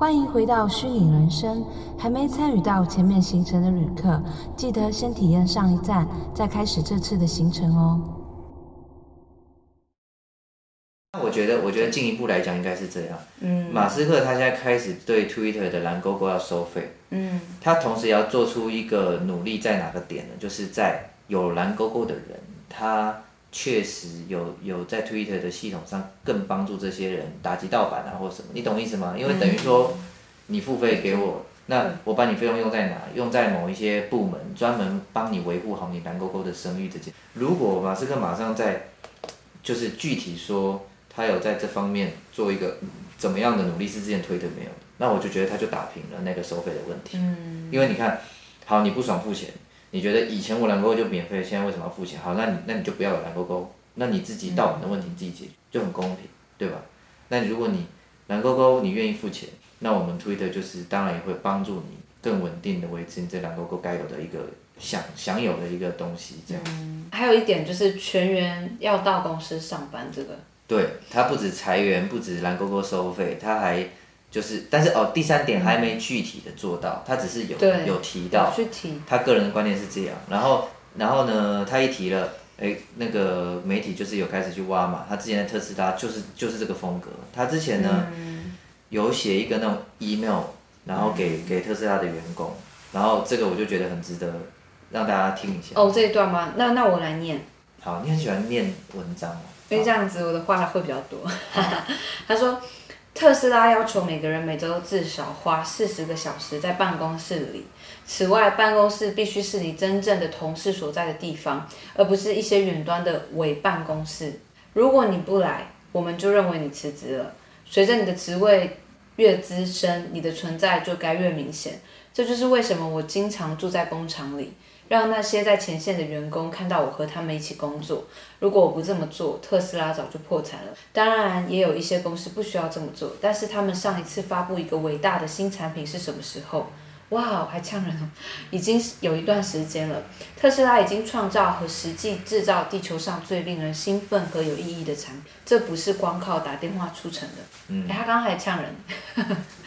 欢迎回到虚拟人生，还没参与到前面行程的旅客，记得先体验上一站，再开始这次的行程哦。那我觉得，我觉得进一步来讲应该是这样。嗯。马斯克他现在开始对 Twitter 的蓝勾勾要收费。嗯。他同时也要做出一个努力，在哪个点呢？就是在有蓝勾勾的人，他。确实有有在 Twitter 的系统上更帮助这些人打击盗版啊或什么，你懂意思吗？因为等于说你付费给我，那我把你费用用在哪？用在某一些部门，专门帮你维护好你蓝勾勾的声誉这件。如果马斯克马上在就是具体说他有在这方面做一个怎么样的努力，是之前推特没有的，那我就觉得他就打平了那个收费的问题。因为你看，好，你不爽付钱。你觉得以前我蓝勾勾就免费，现在为什么要付钱？好，那你那你就不要有蓝勾勾，那你自己盗版的问题你自己解决，就很公平，对吧？那如果你蓝勾勾你愿意付钱，那我们 Twitter 就是当然也会帮助你更稳定的维持你这蓝勾勾该有的一个享享有的一个东西，这样。嗯，还有一点就是全员要到公司上班这个。对，他不止裁员，不止蓝勾勾收费，他还。就是，但是哦，第三点还没具体的做到，他只是有有提到，他个人的观念是这样。然后，然后呢，他一提了，哎，那个媒体就是有开始去挖嘛。他之前的特斯拉就是就是这个风格。他之前呢，有写一个那种 email，然后给给特斯拉的员工，然后这个我就觉得很值得让大家听一下。哦，这一段吗？那那我来念。好，你很喜欢念文章吗？因为这样子我的话会比较多。他说。特斯拉要求每个人每周至少花四十个小时在办公室里。此外，办公室必须是你真正的同事所在的地方，而不是一些远端的伪办公室。如果你不来，我们就认为你辞职了。随着你的职位越资深，你的存在就该越明显。这就是为什么我经常住在工厂里。让那些在前线的员工看到我和他们一起工作。如果我不这么做，特斯拉早就破产了。当然，也有一些公司不需要这么做。但是他们上一次发布一个伟大的新产品是什么时候？哇，还呛人哦！已经有一段时间了。特斯拉已经创造和实际制造地球上最令人兴奋和有意义的产品。这不是光靠打电话促成的。嗯。欸、他刚刚还呛人。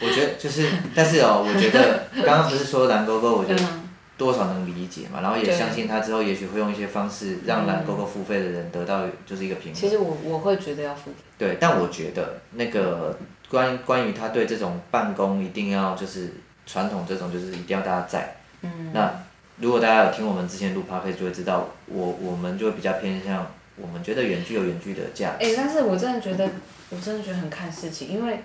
我觉得就是，但是哦，我觉得刚刚不是说蓝勾勾，我觉得。多少能理解嘛，然后也相信他之后也许会用一些方式让蓝勾勾付费的人得到就是一个平衡。其实我我会觉得要付费。对，但我觉得那个关关于他对这种办公一定要就是传统这种就是一定要大家在。嗯。那如果大家有听我们之前录 podcast 就会知道，我我们就会比较偏向我们觉得远距有远距的价值。哎，但是我真的觉得我真的觉得很看事情，因为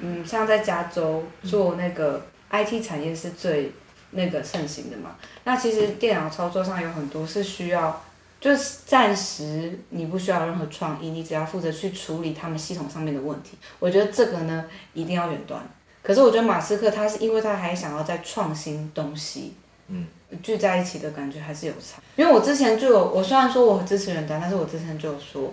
嗯，像在加州做那个 IT 产业是最。那个盛行的嘛，那其实电脑操作上有很多是需要，就是暂时你不需要任何创意，你只要负责去处理他们系统上面的问题。我觉得这个呢一定要远端。可是我觉得马斯克他是因为他还想要再创新东西，嗯，聚在一起的感觉还是有差。因为我之前就有，我虽然说我支持远端，但是我之前就有说，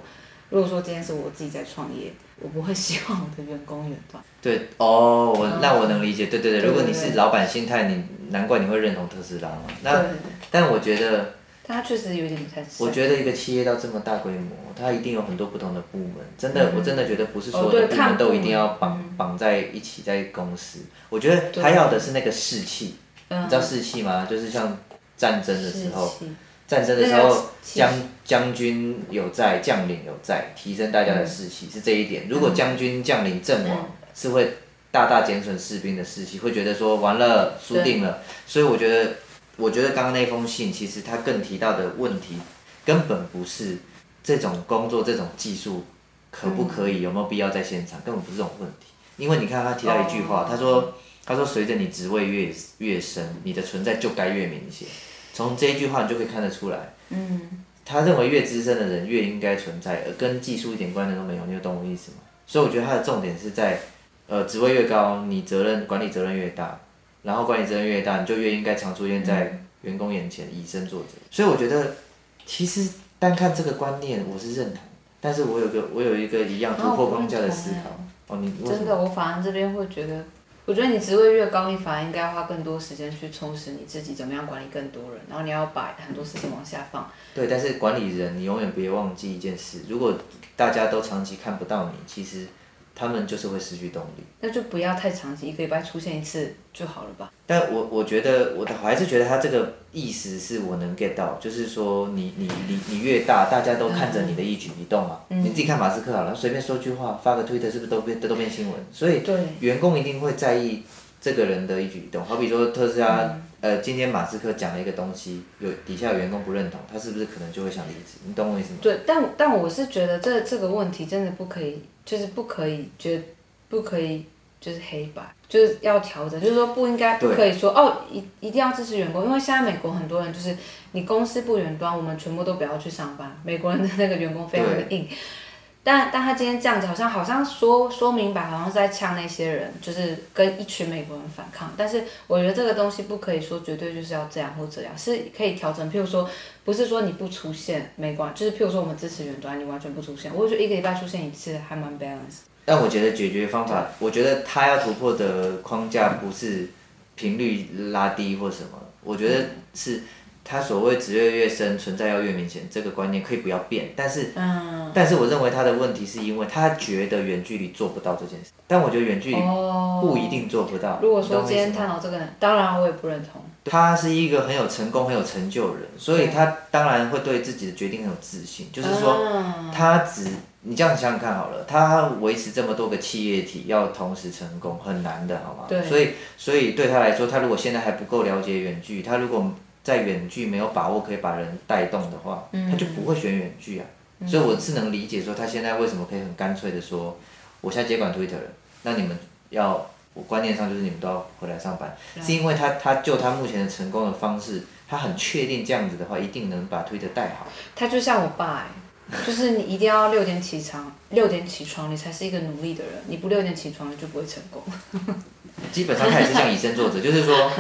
如果说今天是我自己在创业。我不会希望我的员工远端。对哦，我那我能理解，对对对，如果你是老板心态，你难怪你会认同特斯拉嘛。那但我觉得，他确实有点太。我觉得一个企业到这么大规模，它一定有很多不同的部门。真的，我真的觉得不是所有的部门都一定要绑绑在一起在公司。我觉得他要的是那个士气，你知道士气吗？就是像战争的时候。战争的时候，将将军有在，将领有在，提升大家的士气、嗯、是这一点。如果将军将领阵亡，是会大大减损士兵的士气，会觉得说完了输定了。所以我觉得，我觉得刚刚那封信其实他更提到的问题，根本不是这种工作这种技术可不可以，有没有必要在现场，根本不是这种问题。因为你看他提到一句话，他说他说随着你职位越越深，你的存在就该越明显。从这一句话你就可以看得出来，嗯，他认为越资深的人越应该存在，而跟技术一点关联都没有，你有懂我意思吗？所以我觉得他的重点是在，呃，职位越高，你责任管理责任越大，然后管理责任越大，你就越应该常出现在员工眼前，以身作则。所以我觉得，其实单看这个观念，我是认同，但是我有个我有一个一样突破框架的思考。哦，你真的，我反而这边会觉得。我觉得你职位越高，你反而应该花更多时间去充实你自己，怎么样管理更多人，然后你要把很多事情往下放。对，但是管理人，你永远别忘记一件事：如果大家都长期看不到你，其实他们就是会失去动力。那就不要太长期，一个礼拜出现一次就好了吧？但我我觉得我的我还是觉得他这个意思是我能 get 到，就是说你你你你越大，大家都看着你的一举一动嘛。嗯、你自己看马斯克好了，随便说句话，发个推特，是不是都变都变新闻？所以员工一定会在意这个人的一举一动。好比说特斯拉。嗯呃，今天马斯克讲了一个东西，有底下有员工不认同，他是不是可能就会想离职？你懂我意思吗？对，但但我是觉得这这个问题真的不可以，就是不可以，觉得不可以，就是黑白，就是要调整，就是说不应该不可以说哦，一一定要支持员工，因为现在美国很多人就是你公司不远端，我们全部都不要去上班，美国人的那个员工非常的硬。但但他今天这样子，好像好像说说明白，好像是在呛那些人，就是跟一群美国人反抗。但是我觉得这个东西不可以说绝对就是要这样或这样，是可以调整。譬如说，不是说你不出现没关，就是譬如说我们支持远端，你完全不出现，我觉得一个礼拜出现一次还蛮 balance。但我觉得解决方法，我觉得他要突破的框架不是频率拉低或什么，我觉得是。他所谓职业越深，存在要越明显，这个观念可以不要变，但是，嗯、但是我认为他的问题是因为他觉得远距离做不到这件事，但我觉得远距离不一定做不到。哦、如果说今天探讨这个，当然我也不认同。他是一个很有成功、很有成就的人，所以他当然会对自己的决定很有自信。就是说，他只你这样想想看好了，他维持这么多个企业体要同时成功很难的，好吗？对。所以，所以对他来说，他如果现在还不够了解远距，他如果在远距没有把握可以把人带动的话，嗯、他就不会选远距啊。嗯、所以我是能理解说他现在为什么可以很干脆的说，我现在接管 Twitter 了，那你们要我观念上就是你们都要回来上班，嗯、是因为他他就他目前的成功的方式，他很确定这样子的话一定能把 Twitter 带好。他就像我爸哎，就是你一定要六点起床，六点起床你才是一个努力的人，你不六点起床你就不会成功。基本上他也是像以身作则，就是说，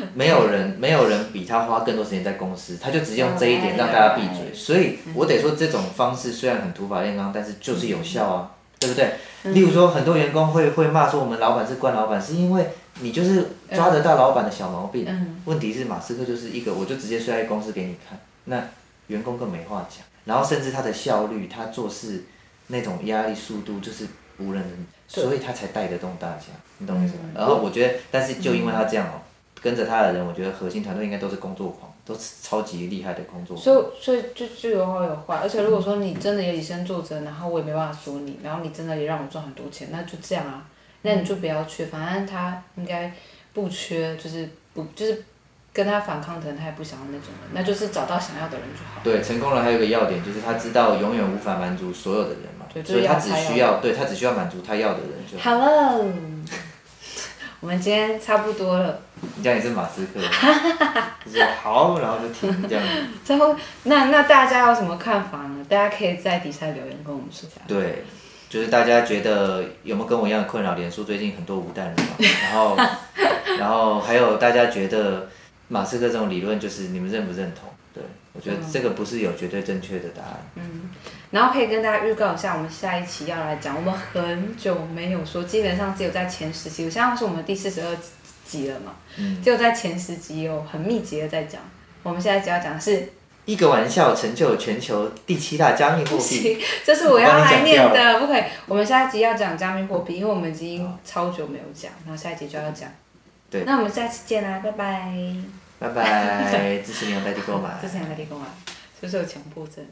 没有人没有人比他花更多时间在公司，他就直接用这一点让大家闭嘴。所以我得说，这种方式虽然很土法炼钢，但是就是有效啊，对不对？例如说，很多员工会会骂说我们老板是惯老板，是因为你就是抓得到老板的小毛病。问题是马斯克就是一个，我就直接睡在公司给你看，那员工更没话讲。然后甚至他的效率，他做事那种压力速度就是无人能。所以他才带得动大家，你懂我意思吗？嗯、然后我觉得，但是就因为他这样哦，嗯、跟着他的人，我觉得核心团队应该都是工作狂，都是超级厉害的工作狂。所以，所以就就有好有坏。而且如果说你真的也以身作则，然后我也没办法说你，然后你真的也让我赚很多钱，那就这样啊。那你就不要去，反正他应该不缺，就是不就是跟他反抗的人，他也不想要那种人，那就是找到想要的人就好。对，成功了还有一个要点就是他知道永远无法满足所有的人嘛。所以他只需要，对他只需要满足他要的人就好。Hello，我们今天差不多了。你这样也是马斯克。就是好，然后就停这样。最后，那那大家有什么看法呢？大家可以在底下留言跟我们说一下。对，就是大家觉得有没有跟我一样的困扰？脸书最近很多无蛋人嘛，然后，然后还有大家觉得马斯克这种理论，就是你们认不认同？对，我觉得这个不是有绝对正确的答案。嗯，然后可以跟大家预告一下，我们下一期要来讲，我们很久没有说，基本上只有在前十集，现在是我们第四十二集了嘛，嗯，只有在前十集有很密集的在讲。我们现在只要讲的是一个玩笑成就全球第七大加密货币，这是我要来念的，不可以。我们下一集要讲加密货币，因为我们已经超久没有讲，然后下一集就要讲。对，那我们下次见啦，拜拜。拜拜，支持你用代币购买，支持你用代币购买，是不是有强迫症？